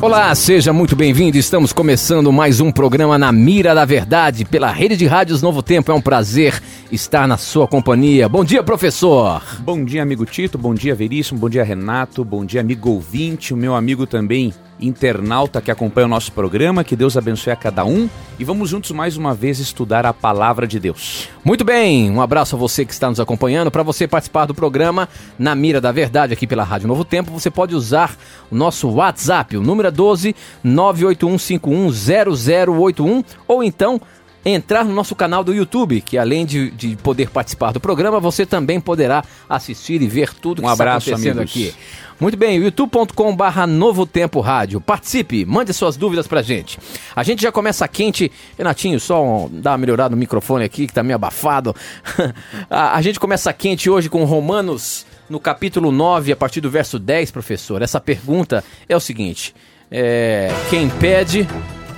Olá, seja muito bem-vindo. Estamos começando mais um programa na Mira da Verdade pela Rede de Rádios Novo Tempo. É um prazer estar na sua companhia. Bom dia, professor. Bom dia, amigo Tito. Bom dia, Veríssimo. Bom dia, Renato. Bom dia, amigo ouvinte. O meu amigo também internauta que acompanha o nosso programa. Que Deus abençoe a cada um. E vamos juntos mais uma vez estudar a palavra de Deus. Muito bem, um abraço a você que está nos acompanhando. Para você participar do programa Na Mira da Verdade aqui pela Rádio Novo Tempo, você pode usar o nosso WhatsApp, o número é 12 981510081 ou então entrar no nosso canal do YouTube, que além de, de poder participar do programa, você também poderá assistir e ver tudo Um que abraço, está acontecendo amigos. aqui. Muito bem, youtube.com barra Novo Tempo Rádio. Participe, mande suas dúvidas pra gente. A gente já começa quente. Renatinho, só um, dá uma melhorada no microfone aqui, que tá meio abafado. a, a gente começa quente hoje com Romanos, no capítulo 9, a partir do verso 10, professor. Essa pergunta é o seguinte: é, quem pede,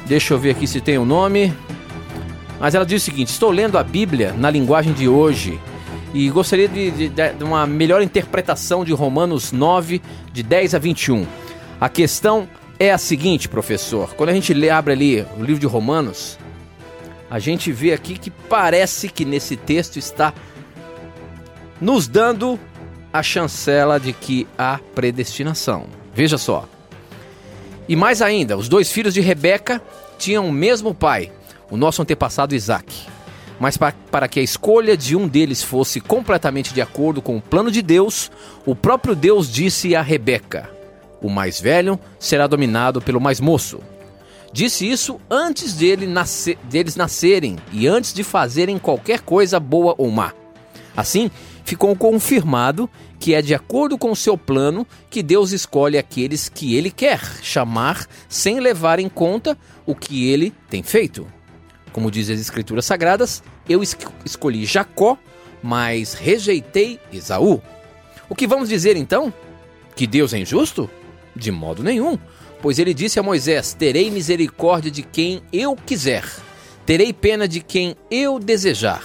deixa eu ver aqui se tem o nome. Mas ela diz o seguinte: estou lendo a Bíblia na linguagem de hoje e gostaria de, de- de uma melhor interpretação de Romanos 9, de 10 a 21. A questão é a seguinte, professor: quando a gente lê, abre ali o livro de Romanos, a gente vê aqui que parece que nesse texto está nos dando a chancela de que há predestinação. Veja só. E mais ainda, os dois filhos de Rebeca tinham o mesmo pai, o nosso antepassado Isaac. Mas pa- para que a escolha de um deles fosse completamente de acordo com o plano de Deus, o próprio Deus disse a Rebeca: O mais velho será dominado pelo mais moço. Disse isso antes dele nasce- deles nascerem e antes de fazerem qualquer coisa boa ou má. Assim, ficou confirmado que é de acordo com o seu plano que Deus escolhe aqueles que ele quer chamar sem levar em conta o que ele tem feito. Como diz as Escrituras Sagradas, eu es- escolhi Jacó, mas rejeitei Esaú. O que vamos dizer então? Que Deus é injusto? De modo nenhum, pois ele disse a Moisés: Terei misericórdia de quem eu quiser, terei pena de quem eu desejar.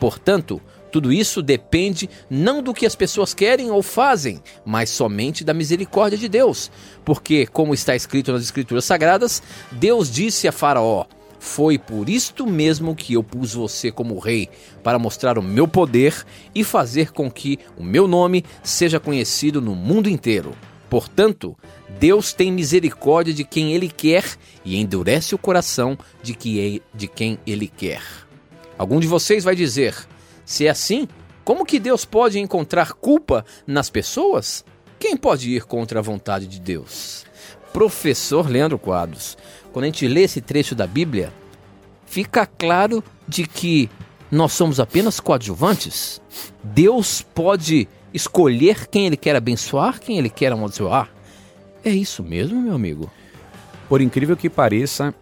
Portanto, tudo isso depende não do que as pessoas querem ou fazem, mas somente da misericórdia de Deus. Porque, como está escrito nas Escrituras Sagradas, Deus disse a Faraó: Foi por isto mesmo que eu pus você como rei, para mostrar o meu poder e fazer com que o meu nome seja conhecido no mundo inteiro. Portanto, Deus tem misericórdia de quem Ele quer e endurece o coração de, que, de quem Ele quer. Algum de vocês vai dizer: se é assim, como que Deus pode encontrar culpa nas pessoas? Quem pode ir contra a vontade de Deus? Professor Leandro Quadros, quando a gente lê esse trecho da Bíblia, fica claro de que nós somos apenas coadjuvantes? Deus pode escolher quem ele quer abençoar, quem ele quer amaldiçoar? É isso mesmo, meu amigo? Por incrível que pareça,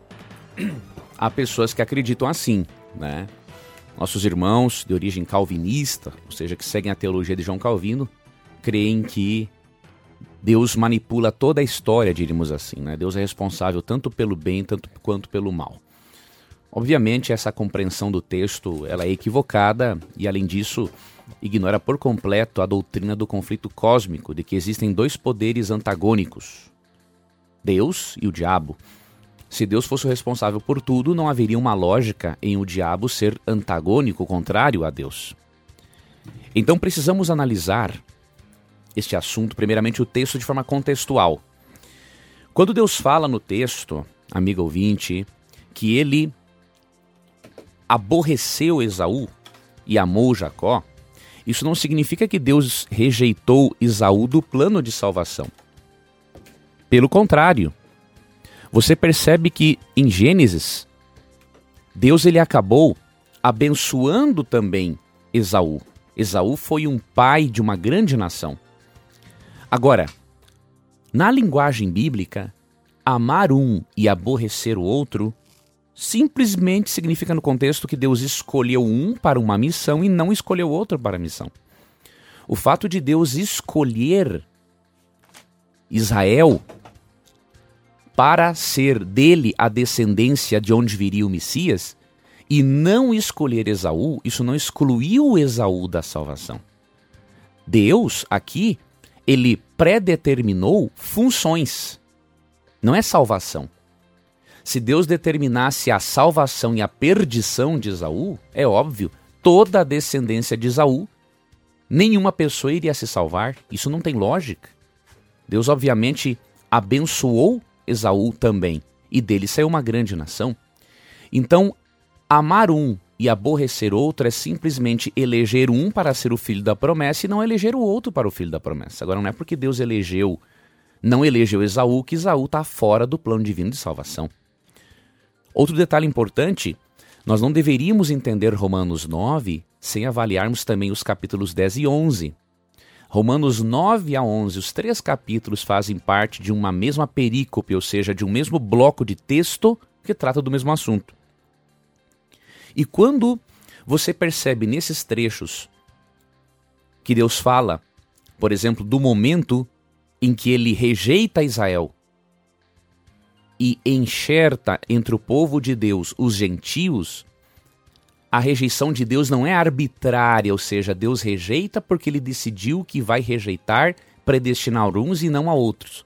há pessoas que acreditam assim, né? Nossos irmãos de origem calvinista, ou seja, que seguem a teologia de João Calvino, creem que Deus manipula toda a história, diríamos assim, né? Deus é responsável tanto pelo bem tanto quanto pelo mal. Obviamente, essa compreensão do texto ela é equivocada e, além disso, ignora por completo a doutrina do conflito cósmico, de que existem dois poderes antagônicos, Deus e o diabo. Se Deus fosse o responsável por tudo, não haveria uma lógica em o diabo ser antagônico, contrário a Deus. Então precisamos analisar este assunto, primeiramente o texto de forma contextual. Quando Deus fala no texto, amigo ouvinte, que ele aborreceu Esaú e amou Jacó, isso não significa que Deus rejeitou Esaú do plano de salvação. Pelo contrário, você percebe que em Gênesis, Deus ele acabou abençoando também Esaú. Esaú foi um pai de uma grande nação. Agora, na linguagem bíblica, amar um e aborrecer o outro simplesmente significa no contexto que Deus escolheu um para uma missão e não escolheu outro para a missão. O fato de Deus escolher Israel para ser dele a descendência de onde viria o Messias e não escolher Esaú, isso não excluiu Esaú da salvação. Deus aqui, ele predeterminou funções. Não é salvação. Se Deus determinasse a salvação e a perdição de Esaú, é óbvio, toda a descendência de Esaú, nenhuma pessoa iria se salvar. Isso não tem lógica. Deus, obviamente, abençoou Esaú também, e dele saiu uma grande nação. Então, amar um e aborrecer outro é simplesmente eleger um para ser o filho da promessa e não eleger o outro para o filho da promessa. Agora, não é porque Deus elegeu, não elegeu Esaú, que Esaú está fora do plano divino de salvação. Outro detalhe importante, nós não deveríamos entender Romanos 9 sem avaliarmos também os capítulos 10 e 11. Romanos 9 a 11, os três capítulos fazem parte de uma mesma perícope, ou seja, de um mesmo bloco de texto que trata do mesmo assunto. E quando você percebe nesses trechos que Deus fala, por exemplo, do momento em que ele rejeita Israel e enxerta entre o povo de Deus os gentios, a rejeição de Deus não é arbitrária, ou seja, Deus rejeita porque ele decidiu que vai rejeitar, predestinar uns e não a outros.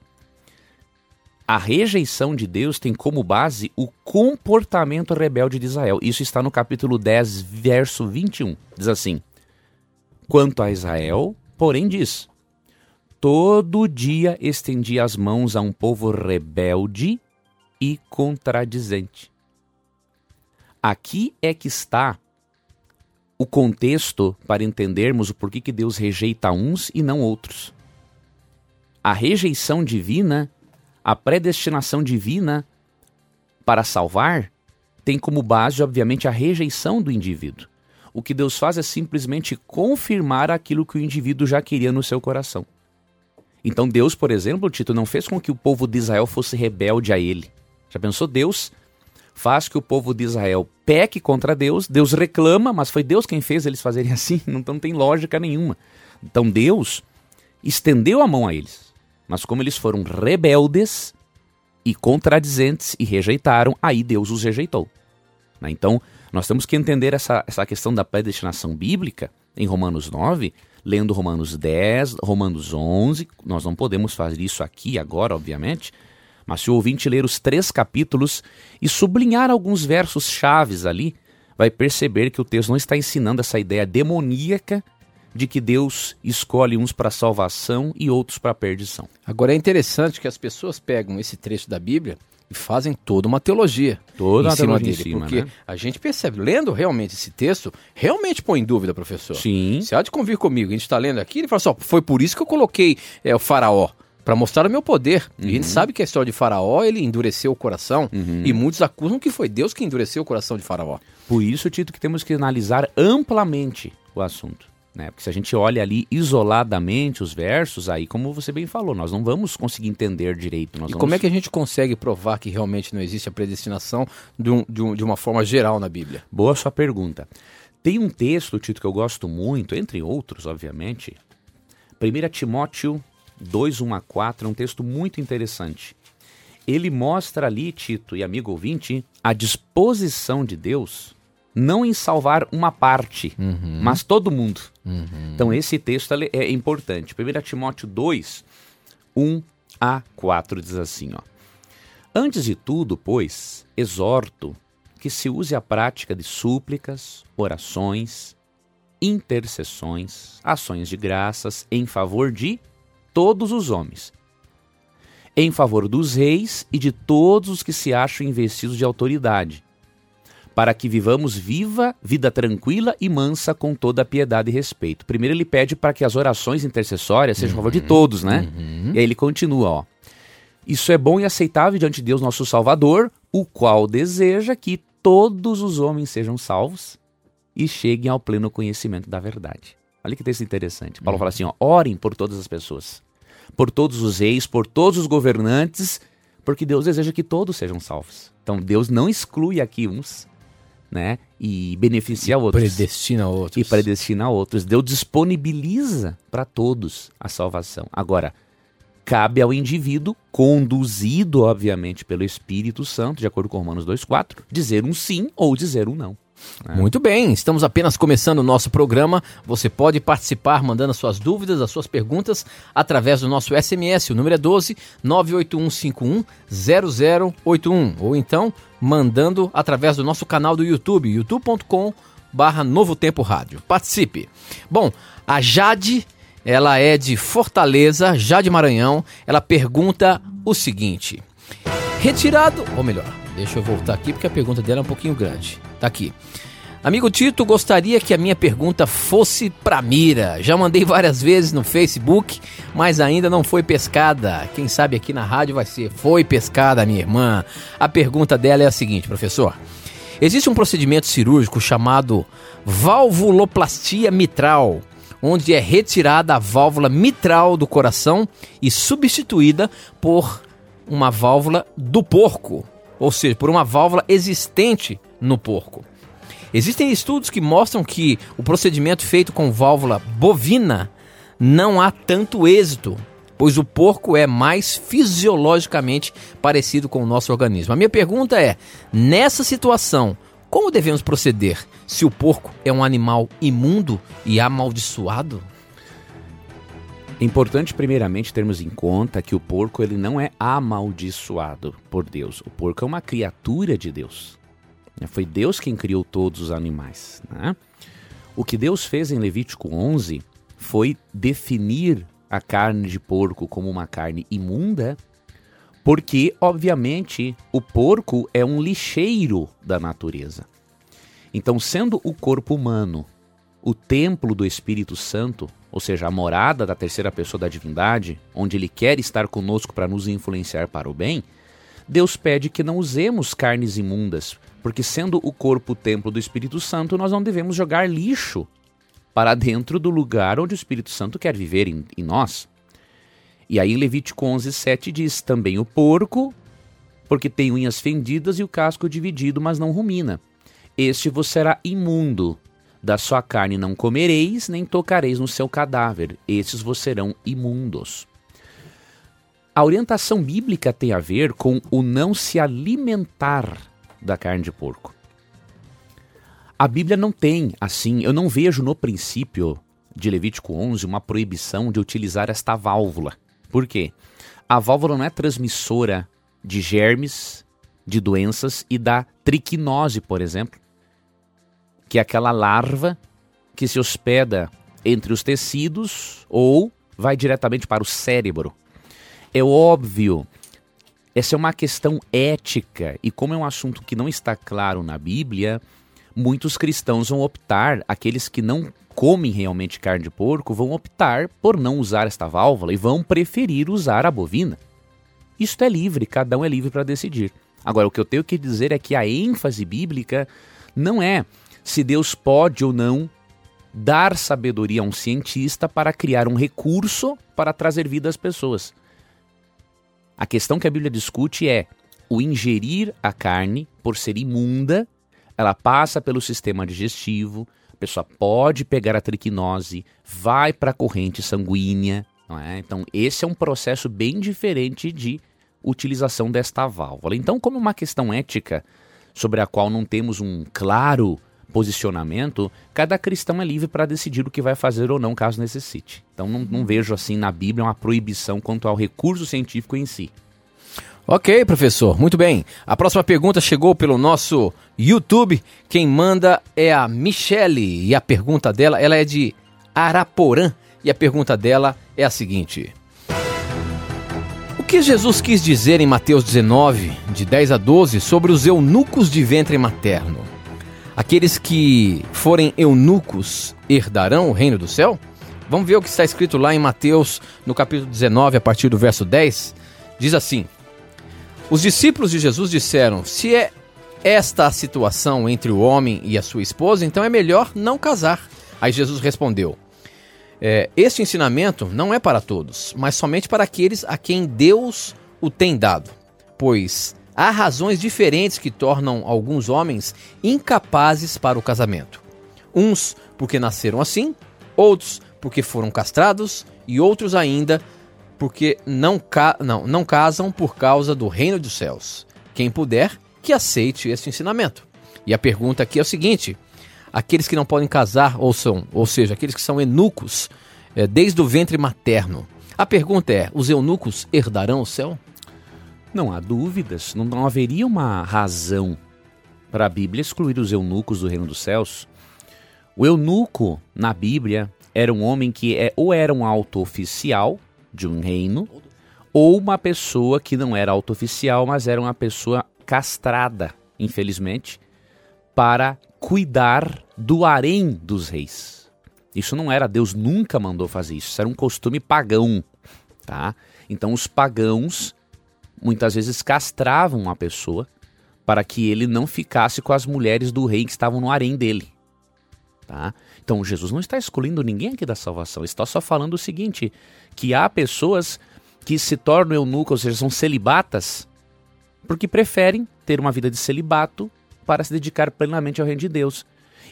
A rejeição de Deus tem como base o comportamento rebelde de Israel. Isso está no capítulo 10, verso 21. Diz assim: Quanto a Israel, porém, diz: Todo dia estendi as mãos a um povo rebelde e contradizente. Aqui é que está o contexto para entendermos o porquê que Deus rejeita uns e não outros. A rejeição divina a predestinação divina para salvar tem como base, obviamente, a rejeição do indivíduo. O que Deus faz é simplesmente confirmar aquilo que o indivíduo já queria no seu coração. Então, Deus, por exemplo, Tito, não fez com que o povo de Israel fosse rebelde a ele. Já pensou? Deus faz que o povo de Israel peque contra Deus, Deus reclama, mas foi Deus quem fez eles fazerem assim, então não tem lógica nenhuma. Então, Deus estendeu a mão a eles. Mas como eles foram rebeldes e contradizentes e rejeitaram, aí Deus os rejeitou. Né? Então, nós temos que entender essa, essa questão da predestinação bíblica em Romanos 9, lendo Romanos 10, Romanos 11. Nós não podemos fazer isso aqui agora, obviamente, mas se o ouvinte ler os três capítulos e sublinhar alguns versos chaves ali, vai perceber que o texto não está ensinando essa ideia demoníaca de que Deus escolhe uns para salvação e outros para perdição. Agora é interessante que as pessoas pegam esse trecho da Bíblia e fazem toda uma teologia toda em uma cima teologia dele, em cima, porque né? a gente percebe, lendo realmente esse texto, realmente põe em dúvida, professor. Sim. Você há de convir comigo, a gente está lendo aqui, ele fala assim, ó, foi por isso que eu coloquei é, o faraó, para mostrar o meu poder. E a Uhum. gente sabe que a história de faraó, ele endureceu o coração, Uhum. e muitos acusam que foi Deus que endureceu o coração de faraó. Por isso, Tito, que temos que analisar amplamente o assunto. Né? Porque se a gente olha ali isoladamente os versos, aí, como você bem falou, nós não vamos conseguir entender direito. Nós E vamos... como é que a gente consegue provar que realmente não existe a predestinação de, um- de um- de uma forma geral na Bíblia? Boa sua pergunta. Tem um texto, Tito, que eu gosto muito, entre outros, obviamente. 1 Timóteo 2, 1 a 4, é um texto muito interessante. Ele mostra ali, Tito e amigo ouvinte, a disposição de Deus não em salvar uma parte, mas todo mundo. Então esse texto é importante. 1 Timóteo 2, 1 a 4 diz assim, ó. Antes de tudo, pois, exorto que se use a prática de súplicas, orações, intercessões, ações de graças em favor de todos os homens, em favor dos reis e de todos os que se acham investidos de autoridade, para que vivamos viva, vida tranquila e mansa com toda a piedade e respeito. Primeiro ele pede para que as orações intercessórias sejam a favor de todos, né? E aí ele continua, ó. Isso é bom e aceitável diante de Deus nosso Salvador, o qual deseja que todos os homens sejam salvos e cheguem ao pleno conhecimento da verdade. Olha que texto interessante. Paulo fala assim, ó, orem por todas as pessoas, por todos os reis, por todos os governantes, Porque Deus deseja que todos sejam salvos. Então Deus não exclui aqui uns, né? E beneficia outros. Predestina outros. E predestina outros. Deus disponibiliza para todos a salvação. Agora, cabe ao indivíduo, conduzido, obviamente, pelo Espírito Santo, de acordo com Romanos 2,4, dizer um sim ou dizer um não. É. Muito bem, estamos apenas começando o nosso programa. Você pode participar mandando as suas dúvidas, as suas perguntas através do nosso SMS. O número é 12 98151 0081 ou então mandando através do nosso canal do YouTube, youtube.com barra Novo Tempo Rádio. Participe. Bom, a Jade, ela é de Fortaleza, Jade Maranhão. Ela pergunta o seguinte: retirado, ou melhor, deixa eu voltar aqui porque a pergunta dela é um pouquinho grande. Tá aqui. Amigo Tito, gostaria que a minha pergunta fosse pra mira. Já mandei várias vezes no Facebook, mas ainda não foi pescada. Quem sabe aqui na rádio vai ser foi pescada, minha irmã. A pergunta dela é a seguinte, professor. Existe um procedimento cirúrgico chamado valvuloplastia mitral, onde é retirada a válvula mitral do coração e substituída por uma válvula do porco, ou seja, por uma válvula existente no porco. Existem estudos que mostram que o procedimento feito com válvula bovina não há tanto êxito, pois o porco é mais fisiologicamente parecido com o nosso organismo. A minha pergunta é: nessa situação, como devemos proceder se o porco é um animal imundo e amaldiçoado? É importante primeiramente termos em conta que o porco ele não é amaldiçoado por Deus. O porco é uma criatura de Deus. Foi Deus quem criou todos os animais. Né? O que Deus fez em Levítico 11 foi definir a carne de porco como uma carne imunda, porque, obviamente, o porco é um lixeiro da natureza. Então, sendo o corpo humano o templo do Espírito Santo, ou seja, a morada da terceira pessoa da divindade, onde ele quer estar conosco para nos influenciar para o bem, Deus pede que não usemos carnes imundas, porque sendo o corpo o templo do Espírito Santo, nós não devemos jogar lixo para dentro do lugar onde o Espírito Santo quer viver em, em nós. E aí Levítico 11, 7 diz, também o porco, porque tem unhas fendidas e o casco dividido, mas não rumina. Este vos será imundo, da sua carne não comereis, nem tocareis no seu cadáver, estes vos serão imundos. A orientação bíblica tem a ver com o não se alimentar da carne de porco. A Bíblia não tem, assim, eu não vejo no princípio de Levítico 11 uma proibição de utilizar esta válvula. Por quê? A válvula não é transmissora de germes, de doenças e da triquinose, por exemplo, que é aquela larva que se hospeda entre os tecidos ou vai diretamente para o cérebro. É óbvio, essa é uma questão ética e como é um assunto que não está claro na Bíblia, muitos cristãos vão optar, aqueles que não comem realmente carne de porco, vão optar por não usar esta válvula e vão preferir usar a bovina. Isso é livre, cada um é livre para decidir. Agora, o que eu tenho que dizer é que a ênfase bíblica não é se Deus pode ou não dar sabedoria a um cientista para criar um recurso para trazer vida às pessoas. A questão que a Bíblia discute é o ingerir a carne, por ser imunda, ela passa pelo sistema digestivo, a pessoa pode pegar a triquinose, vai para a corrente sanguínea. É? Então, esse é um processo bem diferente de utilização desta válvula. Então, como uma questão ética sobre a qual não temos um claro posicionamento, cada cristão é livre para decidir o que vai fazer ou não caso necessite. Então não, não vejo assim na Bíblia uma proibição quanto ao recurso científico em si. Ok, professor, muito bem. A próxima pergunta chegou pelo nosso YouTube. Quem manda é a Michele e a pergunta dela, ela é de Araporã e a pergunta dela é a seguinte: O que Jesus quis dizer em Mateus 19, de 10 a 12, sobre os eunucos de ventre materno? Aqueles que forem eunucos herdarão o reino do céu? Vamos ver o que está escrito lá em Mateus, no capítulo 19, a partir do verso 10. Diz assim: Os discípulos de Jesus disseram: Se é esta a situação entre o homem e a sua esposa, então é melhor não casar. Aí Jesus respondeu: é, Este ensinamento não é para todos, mas somente para aqueles a quem Deus o tem dado. pois há razões diferentes que tornam alguns homens incapazes para o casamento. Uns porque nasceram assim, outros porque foram castrados e outros ainda porque não, ca não, não casam por causa do reino dos céus. Quem puder, que aceite esse ensinamento. E a pergunta aqui é o seguinte: aqueles que não podem casar, ou são, ou seja, aqueles que são eunucos é, desde o ventre materno. A pergunta é: os eunucos herdarão o céu? Não há dúvidas, não, não haveria uma razão para a Bíblia excluir os eunucos do reino dos céus. O eunuco, na Bíblia, era um homem que é, ou era um alto oficial de um reino, ou uma pessoa que não era alto oficial, mas era uma pessoa castrada, infelizmente, para cuidar do harém dos reis. Isso não era, Deus nunca mandou fazer isso, isso era um costume pagão, tá? Então os pagãos muitas vezes castravam a pessoa para que ele não ficasse com as mulheres do rei que estavam no harém dele. Tá? Então Jesus não está excluindo ninguém aqui da salvação, ele está só falando o seguinte: que há pessoas que se tornam eunucos, ou seja, são celibatas, porque preferem ter uma vida de celibato para se dedicar plenamente ao reino de Deus.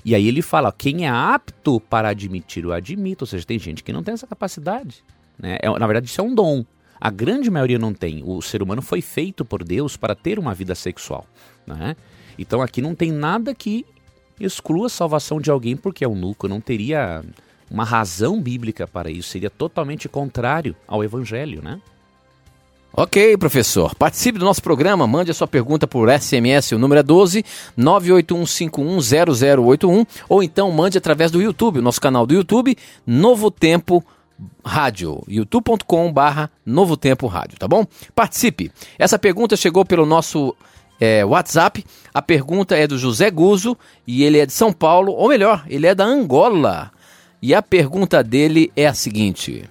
E aí ele fala: quem é apto para admitir, o admito. Ou seja, tem gente que não tem essa capacidade. Né? É, na verdade, isso é um dom. A grande maioria não tem. O ser humano foi feito por Deus para ter uma vida sexual. Né? Então aqui não tem nada que exclua a salvação de alguém porque é eunuco. Não teria uma razão bíblica para isso. Seria totalmente contrário ao evangelho, né? Ok, professor. Participe do nosso programa, mande a sua pergunta por SMS, o número é 12 981510081, ou então mande através do YouTube, nosso canal do YouTube, Novo Tempo Rádio, youtube.com barra Novo Tempo Rádio, tá bom? Participe. Essa pergunta chegou pelo nosso é, WhatsApp. A pergunta é do José Guzo e ele é de São Paulo, ou melhor, ele é da Angola. E a pergunta dele é a seguinte: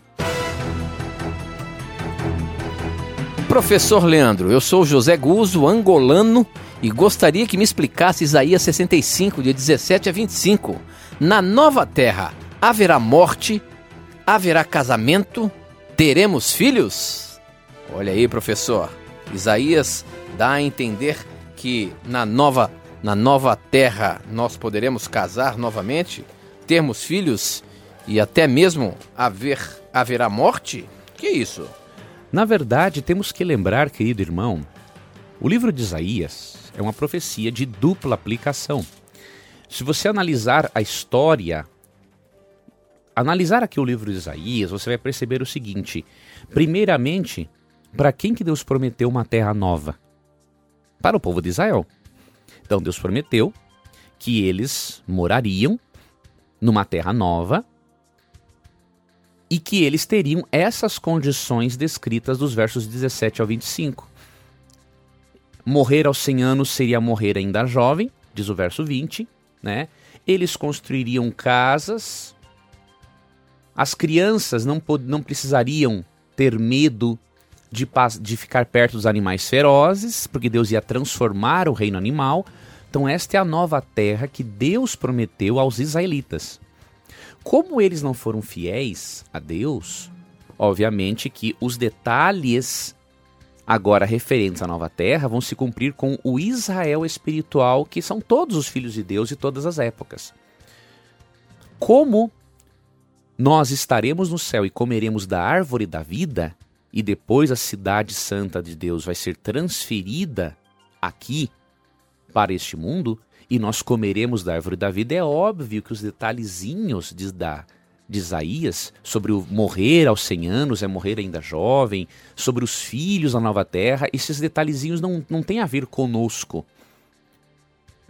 Professor Leandro, eu sou José Guzo, angolano, e gostaria que me explicasse Isaías 65, de 17 a 25. Na nova terra haverá morte Haverá casamento? Teremos filhos? Olha aí, professor. Isaías dá a entender que na nova, na nova terra nós poderemos casar novamente, termos filhos e até mesmo haver, haverá morte? Que isso? Na verdade, temos que lembrar, querido irmão, o livro de Isaías é uma profecia de dupla aplicação. Se você analisar a história analisar aqui o livro de Isaías, você vai perceber o seguinte: primeiramente, para quem que Deus prometeu uma terra nova? Para o povo de Israel. Então Deus prometeu que eles morariam numa terra nova e que eles teriam essas condições descritas dos versos 17 ao 25. Morrer aos 100 anos seria morrer ainda jovem, diz o verso 20, né? Eles construiriam casas as crianças não, não precisariam ter medo de, de ficar perto dos animais ferozes, porque Deus ia transformar o reino animal. Então, esta é a nova terra que Deus prometeu aos israelitas. Como eles não foram fiéis a Deus, obviamente que os detalhes agora referentes à nova terra vão se cumprir com o Israel espiritual, que são todos os filhos de Deus de todas as épocas. Como nós estaremos no céu e comeremos da árvore da vida, e depois a cidade santa de Deus vai ser transferida aqui para este mundo, e nós comeremos da árvore da vida, é óbvio que os detalhezinhos de, da, de Isaías sobre o morrer aos 100 anos, é morrer ainda jovem, sobre os filhos da nova terra, esses detalhezinhos não, não têm a ver conosco.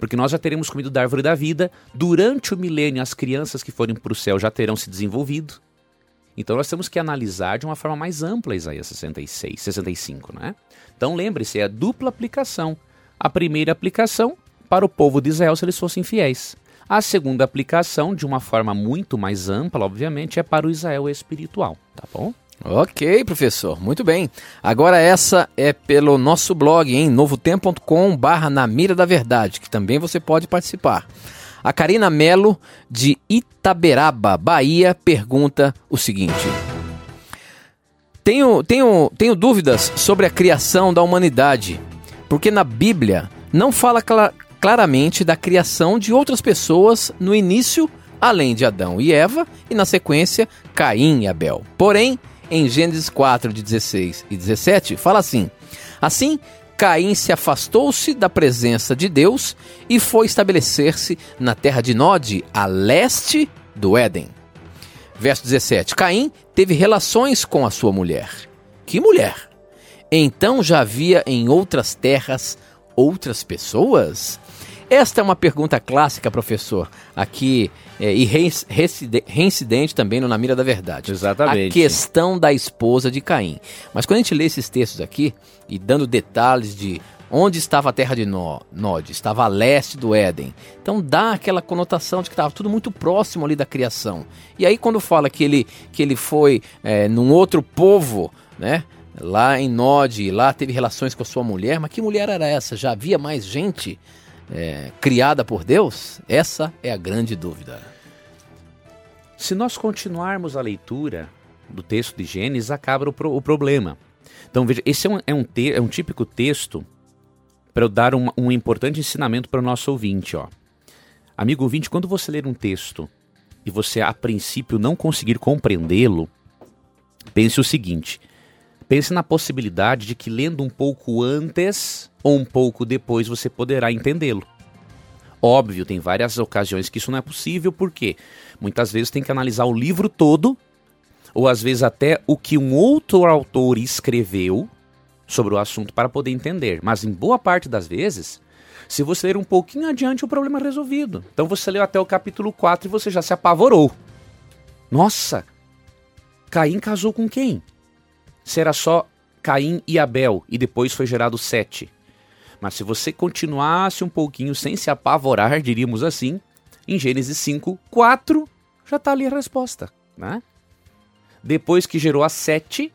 Porque nós já teremos comido da árvore da vida. Durante o milênio, as crianças que forem para o céu já terão se desenvolvido. Então nós temos que analisar de uma forma mais ampla Isaías 66, 65, né? Então lembre-se, é a dupla aplicação. A primeira aplicação para o povo de Israel se eles fossem fiéis. A segunda aplicação, de uma forma muito mais ampla, obviamente, é para o Israel espiritual, tá bom? Ok, professor, muito bem. Agora essa é pelo nosso blog, em novotempo.com barra na mira da verdade, que também você pode participar. A Karina Melo, de Itaberaba, Bahia, pergunta o seguinte. Tenho, tenho, tenho dúvidas sobre a criação da humanidade, porque na Bíblia não fala cla claramente da criação de outras pessoas no início, além de Adão e Eva, e na sequência, Caim e Abel. Porém, em Gênesis 4, de 16 e 17, fala assim: Assim, Caim se afastou-se da presença de Deus e foi estabelecer-se na terra de Nod, a leste do Éden. Verso 17: Caim teve relações com a sua mulher. Que mulher? Então já havia em outras terras outras pessoas? Esta é uma pergunta clássica, professor, aqui é, e reincidente também no Na Mira da Verdade. Exatamente. A questão da esposa de Caim. Mas quando a gente lê esses textos aqui, e dando detalhes de onde estava a terra de Nod, estava a leste do Éden. Então dá aquela conotação de que estava tudo muito próximo ali da criação. E aí quando fala que ele, que ele foi é, num outro povo, né? Lá em Nod, lá teve relações com a sua mulher, mas que mulher era essa? Já havia mais gente é, criada por Deus? Essa é a grande dúvida. Se nós continuarmos a leitura do texto de Gênesis, acaba o, pro, o problema. Então veja, esse é um, é um, te, é um típico texto para eu dar um, um importante ensinamento para o nosso ouvinte. Ó. Amigo ouvinte, quando você ler um texto e você a princípio não conseguir compreendê-lo, pense o seguinte: pense na possibilidade de que lendo um pouco antes ou um pouco depois você poderá entendê-lo. Óbvio, tem várias ocasiões que isso não é possível, porque muitas vezes tem que analisar o livro todo, ou às vezes até o que um outro autor escreveu sobre o assunto para poder entender. Mas em boa parte das vezes, se você ler um pouquinho adiante, o problema é resolvido. Então você leu até o capítulo 4 e você já se apavorou. Nossa! Caim casou com quem? Será só Caim e Abel e depois foi gerado Sete. Mas se você continuasse um pouquinho sem se apavorar, diríamos assim, em Gênesis 5, 4, já está ali a resposta. Né? Depois que gerou a Sete,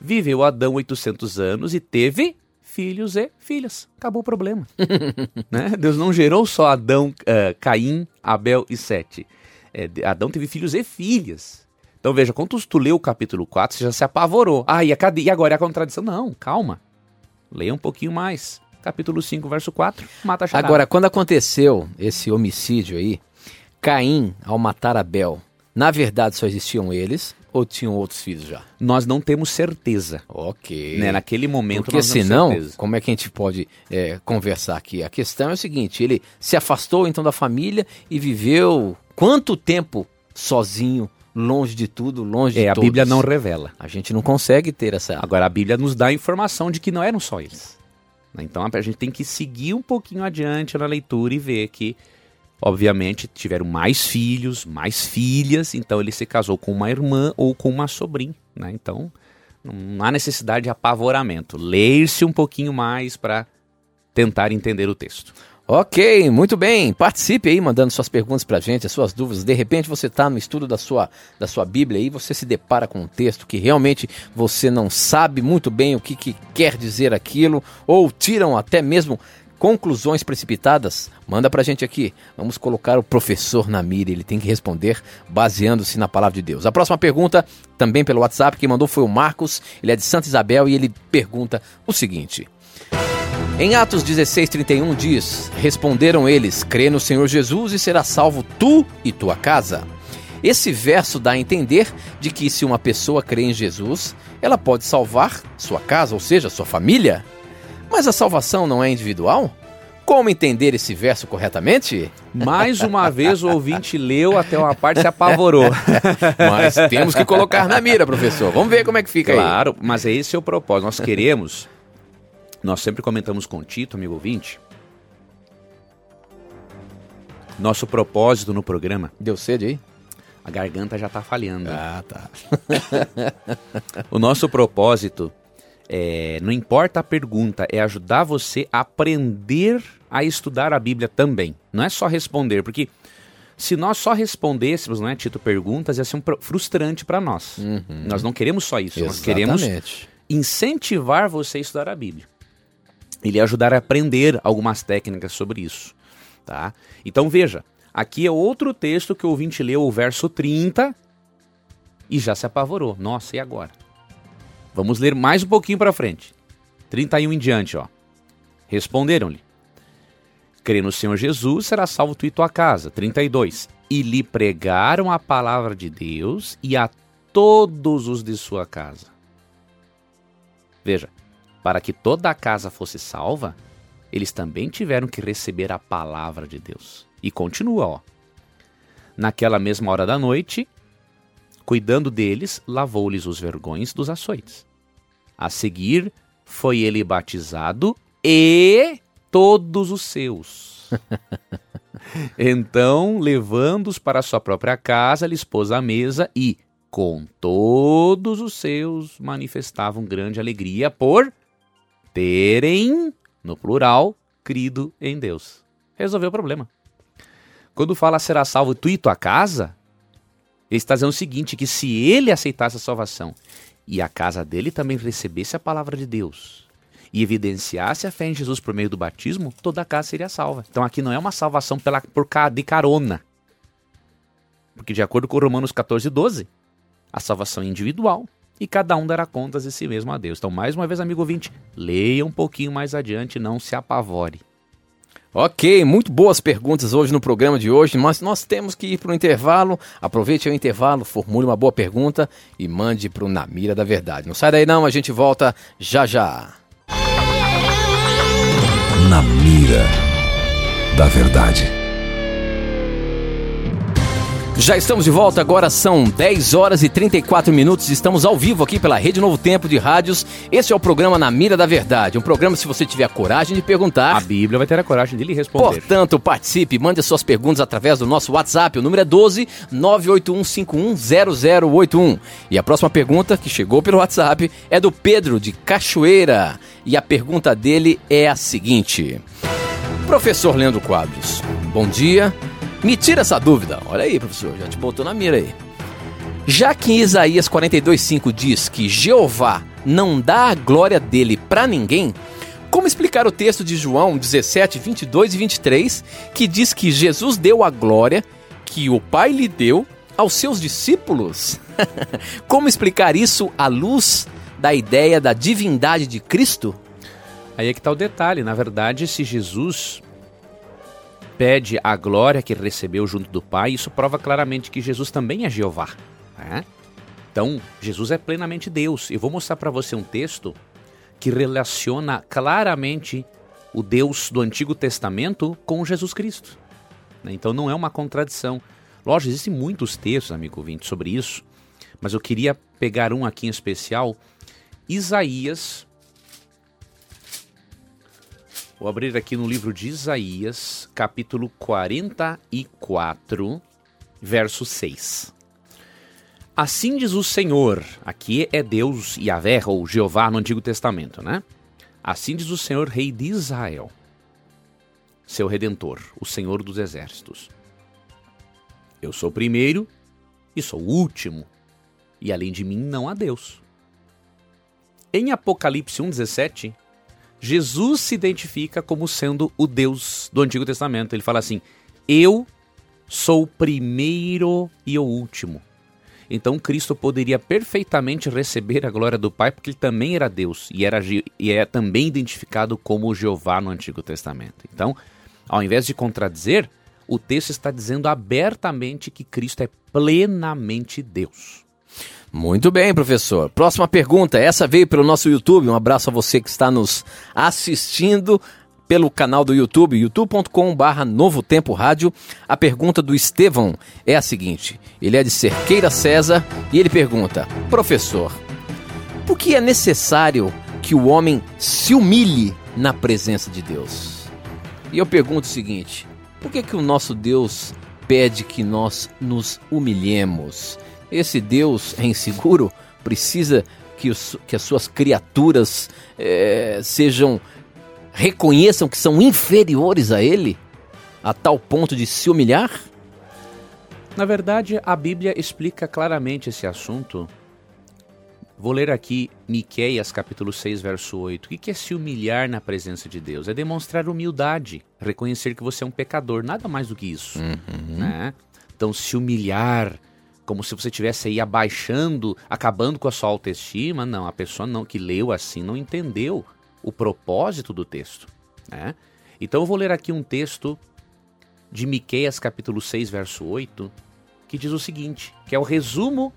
viveu Adão 800 anos e teve filhos e filhas. Acabou o problema. né? Deus não gerou só Adão, uh, Caim, Abel e Sete. É, Adão teve filhos e filhas. Então veja, quando tu leu o capítulo 4, você já se apavorou. Ah, e, a, e agora é a contradição? Não, calma. Leia um pouquinho mais capítulo 5, verso 4, mata a charada. Agora, quando aconteceu esse homicídio aí, Caim, ao matar Abel, na verdade só existiam eles ou tinham outros filhos já? Nós não temos certeza. Ok. Né? Naquele momento Porque senão, como é que a gente pode é, conversar aqui? A questão é o seguinte, ele se afastou então da família e viveu quanto tempo sozinho longe de tudo, longe é, de a todos. Bíblia não revela. A gente não consegue ter essa. Agora a Bíblia nos dá a informação de que não eram só eles. Né? Então a gente tem que seguir um pouquinho adiante na leitura e ver que, obviamente, tiveram mais filhos, mais filhas, então ele se casou com uma irmã ou com uma sobrinha. Né? Então não há necessidade de apavoramento. Ler-se um pouquinho mais para tentar entender o texto. Ok, muito bem. Participe aí, mandando suas perguntas pra gente, as suas dúvidas. De repente você está no estudo da sua, da sua Bíblia e você se depara com um texto que realmente você não sabe muito bem o que, que quer dizer aquilo, ou tiram até mesmo conclusões precipitadas, manda pra gente aqui. Vamos colocar o professor na mira, ele tem que responder baseando-se na palavra de Deus. A próxima pergunta, também pelo WhatsApp, quem mandou foi o Marcos, ele é de Santa Isabel e ele pergunta o seguinte: em Atos 16:31 diz: Responderam eles: Crê no Senhor Jesus e será salvo tu e tua casa. Esse verso dá a entender de que se uma pessoa crê em Jesus, ela pode salvar sua casa, ou seja, sua família. Mas a salvação não é individual? Como entender esse verso corretamente? Mais uma vez o ouvinte leu até uma parte e se apavorou. mas temos que colocar na mira, professor. Vamos ver como é que fica claro, aí. Claro, mas é esse é o propósito. Nós queremos nós sempre comentamos com o Tito, amigo ouvinte. Nosso propósito no programa. Deu sede aí? A garganta já tá falhando. Ah, tá. o nosso propósito é, não importa a pergunta, é ajudar você a aprender a estudar a Bíblia também. Não é só responder, porque se nós só respondêssemos, não é, Tito, perguntas, ia ser um frustrante para nós. Uhum. Nós não queremos só isso, Exatamente. nós queremos incentivar você a estudar a Bíblia ele ajudar a aprender algumas técnicas sobre isso. Tá? Então veja, aqui é outro texto que o ouvinte leu, o verso 30, e já se apavorou. Nossa, e agora? Vamos ler mais um pouquinho para frente. 31 em diante, ó. Responderam-lhe: Crê no Senhor Jesus, será salvo tu e tua casa. 32. E lhe pregaram a palavra de Deus e a todos os de sua casa. Veja, para que toda a casa fosse salva, eles também tiveram que receber a palavra de Deus. E continua, ó. Naquela mesma hora da noite, cuidando deles, lavou-lhes os vergões dos açoites. A seguir, foi ele batizado e todos os seus. então, levando-os para sua própria casa, lhes pôs a mesa e, com todos os seus, manifestavam grande alegria por terem, no plural, crido em Deus. Resolveu o problema. Quando fala será salvo tu e tua casa, ele está dizendo o seguinte: que se ele aceitasse a salvação e a casa dele também recebesse a palavra de Deus e evidenciasse a fé em Jesus por meio do batismo, toda a casa seria salva. Então aqui não é uma salvação pela, por de carona. Porque de acordo com Romanos 14, 12, a salvação é individual e cada um dará contas de si mesmo a Deus. Então, mais uma vez, amigo ouvinte, leia um pouquinho mais adiante, não se apavore. Ok, muito boas perguntas hoje no programa de hoje, mas nós temos que ir para o intervalo. Aproveite o intervalo, formule uma boa pergunta e mande para o Na Mira da Verdade. Não sai daí não, a gente volta já já. Na Mira da Verdade. Já estamos de volta, agora são 10 horas e 34 minutos. Estamos ao vivo aqui pela Rede Novo Tempo de Rádios. Esse é o programa Na Mira da Verdade. Um programa, se você tiver a coragem de perguntar. A Bíblia vai ter a coragem de lhe responder. Portanto, participe, mande suas perguntas através do nosso WhatsApp. O número é 12 981510081. E a próxima pergunta, que chegou pelo WhatsApp, é do Pedro de Cachoeira. E a pergunta dele é a seguinte: Professor Leandro Quadros, bom dia. Me tira essa dúvida. Olha aí, professor, já te botou na mira aí. Já que Isaías 42:5 diz que Jeová não dá a glória dele para ninguém, como explicar o texto de João 17, 22 e 23, que diz que Jesus deu a glória que o Pai lhe deu aos seus discípulos? como explicar isso à luz da ideia da divindade de Cristo? Aí é que está o detalhe. Na verdade, se Jesus pede a glória que recebeu junto do Pai, isso prova claramente que Jesus também é Jeová. Né? Então, Jesus é plenamente Deus. Eu vou mostrar para você um texto que relaciona claramente o Deus do Antigo Testamento com Jesus Cristo. Né? Então, não é uma contradição. Lógico, existem muitos textos, amigo ouvinte, sobre isso, mas eu queria pegar um aqui em especial. Isaías Vou abrir aqui no livro de Isaías, capítulo 44, verso 6. Assim diz o Senhor, aqui é Deus Yahvé ou Jeová no Antigo Testamento, né? Assim diz o Senhor, Rei de Israel, seu Redentor, o Senhor dos Exércitos. Eu sou o primeiro e sou o último, e além de mim não há Deus. Em Apocalipse 1,17, Jesus se identifica como sendo o Deus do Antigo Testamento. Ele fala assim: Eu sou o primeiro e o último. Então Cristo poderia perfeitamente receber a glória do Pai, porque ele também era Deus e, era, e é também identificado como Jeová no Antigo Testamento. Então, ao invés de contradizer, o texto está dizendo abertamente que Cristo é plenamente Deus. Muito bem, professor. Próxima pergunta. Essa veio pelo nosso YouTube. Um abraço a você que está nos assistindo pelo canal do YouTube, youtube.com/barra Novo Tempo Rádio. A pergunta do Estevão é a seguinte: ele é de Cerqueira César e ele pergunta: Professor, por que é necessário que o homem se humilhe na presença de Deus? E eu pergunto o seguinte: por que, que o nosso Deus pede que nós nos humilhemos? Esse Deus é inseguro precisa que, os, que as suas criaturas é, sejam reconheçam que são inferiores a ele a tal ponto de se humilhar? Na verdade, a Bíblia explica claramente esse assunto. Vou ler aqui Miqueias capítulo 6, verso 8. O que é se humilhar na presença de Deus? É demonstrar humildade, reconhecer que você é um pecador, nada mais do que isso. Uhum. Né? Então, se humilhar como se você estivesse aí abaixando, acabando com a sua autoestima. Não, a pessoa não que leu assim não entendeu o propósito do texto. Né? Então eu vou ler aqui um texto de Miqueias capítulo 6, verso 8, que diz o seguinte, que é o resumo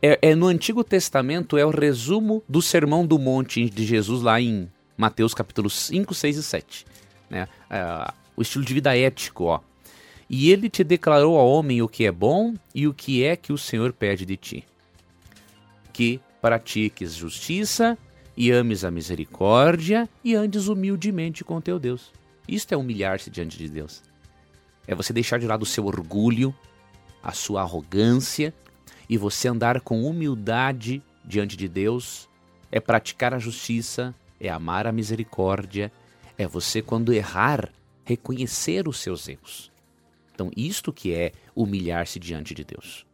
é, é, no Antigo Testamento é o resumo do Sermão do Monte de Jesus lá em Mateus capítulos 5, 6 e 7. Né? É, o estilo de vida ético, ó. E ele te declarou ao homem o que é bom e o que é que o Senhor pede de ti. Que pratiques justiça e ames a misericórdia e andes humildemente com teu Deus. Isto é humilhar-se diante de Deus. É você deixar de lado o seu orgulho, a sua arrogância e você andar com humildade diante de Deus. É praticar a justiça, é amar a misericórdia, é você, quando errar, reconhecer os seus erros. Então, isto que é humilhar-se diante de Deus.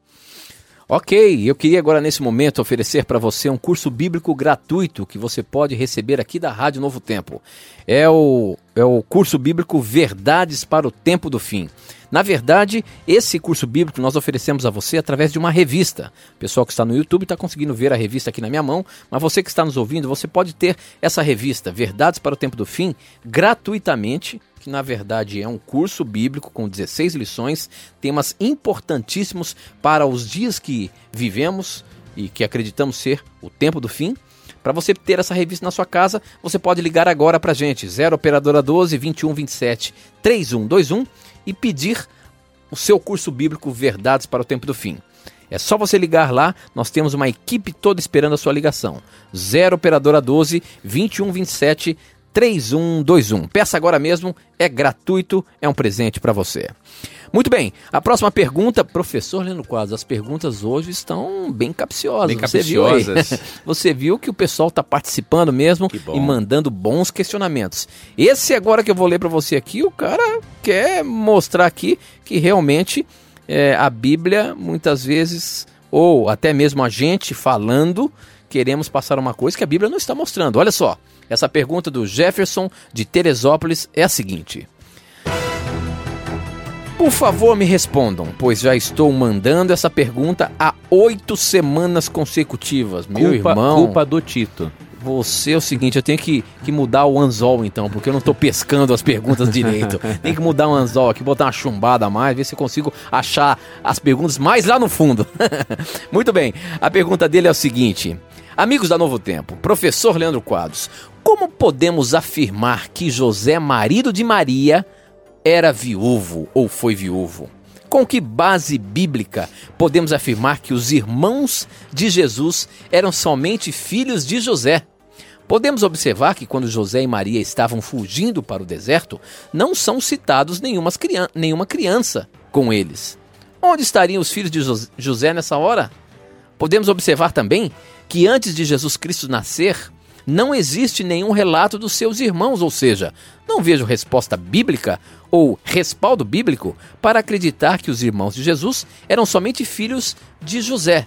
Ok, eu queria agora nesse momento oferecer para você um curso bíblico gratuito que você pode receber aqui da Rádio Novo Tempo. É o, é o curso bíblico Verdades para o Tempo do Fim. Na verdade, esse curso bíblico nós oferecemos a você através de uma revista. O pessoal que está no YouTube está conseguindo ver a revista aqui na minha mão, mas você que está nos ouvindo, você pode ter essa revista, Verdades para o Tempo do Fim, gratuitamente que na verdade é um curso bíblico com 16 lições, temas importantíssimos para os dias que vivemos e que acreditamos ser o tempo do fim. Para você ter essa revista na sua casa, você pode ligar agora para a gente, 0 operadora 12 21 27 3121 e pedir o seu curso bíblico Verdades para o Tempo do Fim. É só você ligar lá, nós temos uma equipe toda esperando a sua ligação. 0 operadora 12 21 27 3121. Peça agora mesmo, é gratuito, é um presente para você. Muito bem, a próxima pergunta, professor Leno Quadros, as perguntas hoje estão bem capciosas. Bem capciosas. Você viu, Você viu que o pessoal está participando mesmo e mandando bons questionamentos. Esse agora que eu vou ler para você aqui, o cara quer mostrar aqui que realmente é, a Bíblia, muitas vezes, ou até mesmo a gente falando, queremos passar uma coisa que a Bíblia não está mostrando. Olha só. Essa pergunta do Jefferson de Teresópolis é a seguinte: Por favor, me respondam, pois já estou mandando essa pergunta há oito semanas consecutivas. Meu culpa, irmão. Culpa do Tito. Você é o seguinte, eu tenho que, que mudar o anzol então, porque eu não estou pescando as perguntas direito. Tem que mudar o anzol aqui, botar uma chumbada a mais, ver se eu consigo achar as perguntas mais lá no fundo. Muito bem, a pergunta dele é o seguinte: Amigos da Novo Tempo, professor Leandro Quadros, como podemos afirmar que José, marido de Maria, era viúvo ou foi viúvo? Com que base bíblica podemos afirmar que os irmãos de Jesus eram somente filhos de José? Podemos observar que quando José e Maria estavam fugindo para o deserto, não são citados nenhuma criança com eles. Onde estariam os filhos de José nessa hora? Podemos observar também que antes de Jesus Cristo nascer, não existe nenhum relato dos seus irmãos, ou seja, não vejo resposta bíblica ou respaldo bíblico para acreditar que os irmãos de Jesus eram somente filhos de José.